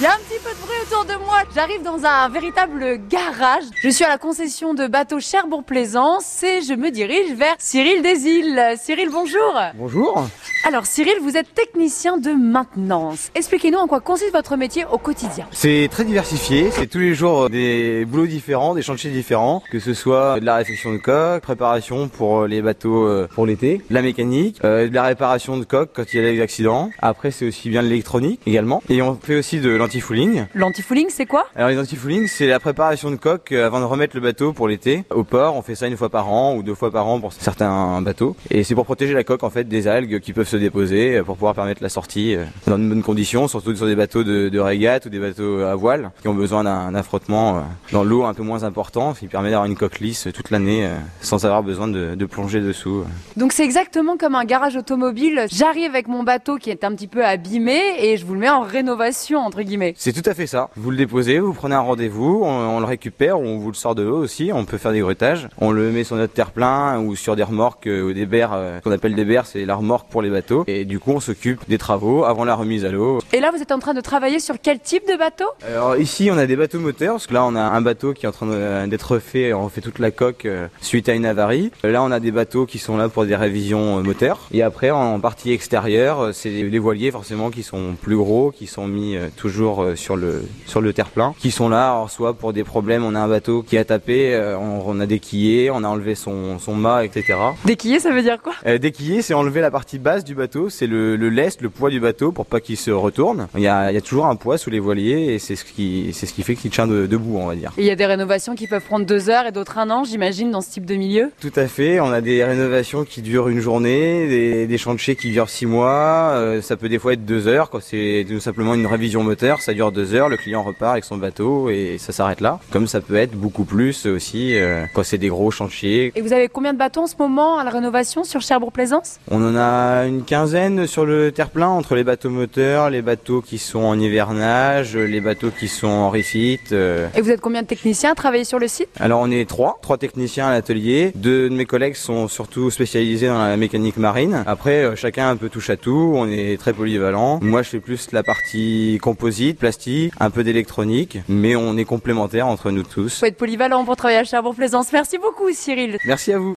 Il y a un petit peu de bruit autour de moi. J'arrive dans un véritable garage. Je suis à la concession de bateau Cherbourg-Plaisance et je me dirige vers Cyril Desilles. Cyril, bonjour. Bonjour. Alors Cyril, vous êtes technicien de maintenance. Expliquez-nous en quoi consiste votre métier au quotidien. C'est très diversifié, c'est tous les jours des boulots différents, des chantiers différents, que ce soit de la réfection de coque, préparation pour les bateaux euh, pour l'été, de la mécanique, euh, de la réparation de coque quand il y a des accidents. Après c'est aussi bien de l'électronique également. Et on fait aussi de l'anti-fouling. L'anti-fouling, c'est quoi? Alors les anti-fouling, c'est la préparation de coque euh, avant de remettre le bateau pour l'été au port. On fait ça une fois par an ou deux fois par an pour certains bateaux. Et c'est pour protéger la coque en fait des algues qui peuvent se déposer pour pouvoir permettre la sortie dans de bonnes conditions, surtout sur des bateaux de, de régate ou des bateaux à voile qui ont besoin d'un affrottement dans l'eau un peu moins important, qui permet d'avoir une coque lisse toute l'année sans avoir besoin de, de plonger dessous. Donc c'est exactement comme un garage automobile. J'arrive avec mon bateau qui est un petit peu abîmé et je vous le mets en rénovation entre guillemets. C'est tout à fait ça. Vous le déposez, vous prenez un rendez-vous, on, on, le récupère, on vous le sort de l'eau aussi, on peut faire des bruitages. On le met sur notre terre-plein ou sur des remorques ou des berres, euh, qu'on appelle des berres, c'est la remorque pour les bateaux. Et du coup on s'occupe des travaux avant la remise à l'eau. Et là vous êtes en train de travailler sur quel type de bateau? Alors ici on a des bateaux moteurs, parce que là on a un bateau qui est en train d'être fait, on fait toute la coque euh, suite à une avarie. Là on a des bateaux qui sont là pour des révisions euh, moteurs. Et après en partie extérieure, c'est les voiliers forcément qui sont plus gros, qui sont mis toujours sur le sur le terre-plein, qui sont là alors, soit pour des problèmes, on a un bateau qui a tapé, on, on a déquillé, on a enlevé son, son mât, etc. Déquillé ça veut dire quoi? Euh, Déquillé c'est enlever la partie basse du bateau, c'est le, le lest, le poids du bateau pour pas qu'il se retourne. Il y, a, il y a toujours un poids sous les voiliers et c'est ce qui c'est ce qui fait qu'il tient de, debout on va dire. Et il y a des rénovations qui peuvent prendre deux heures et d'autres un an j'imagine dans ce type de milieu Tout à fait, on a des rénovations qui durent une journée, des, des chantiers qui durent six mois, euh, ça peut des fois être deux heures quand c'est tout simplement une révision moteur, ça dure deux heures, le client repart avec son bateau et ça s'arrête là. Comme ça peut être beaucoup plus aussi euh, quand c'est des gros chantiers. Et vous avez combien de bateaux en ce moment à la rénovation sur Cherbourg-Plaisance? On en a une quinzaine sur le terre-plein entre les bateaux moteurs, les bateaux qui sont en hivernage, les bateaux qui sont en refit. Euh. Et vous êtes combien de techniciens à travailler sur le site? Alors on est trois, trois techniciens à l'atelier. Deux de mes collègues sont surtout spécialisés dans la mécanique marine. Après euh, chacun un peu touche à tout, on est très polyvalent. Moi je fais plus la partie composite, plastique, un peu d'électronique, mais on est complémentaires entre nous tous. Faut être polyvalent pour travailler à Cherbourg-Plaisance. Merci beaucoup Cyril. Merci à vous.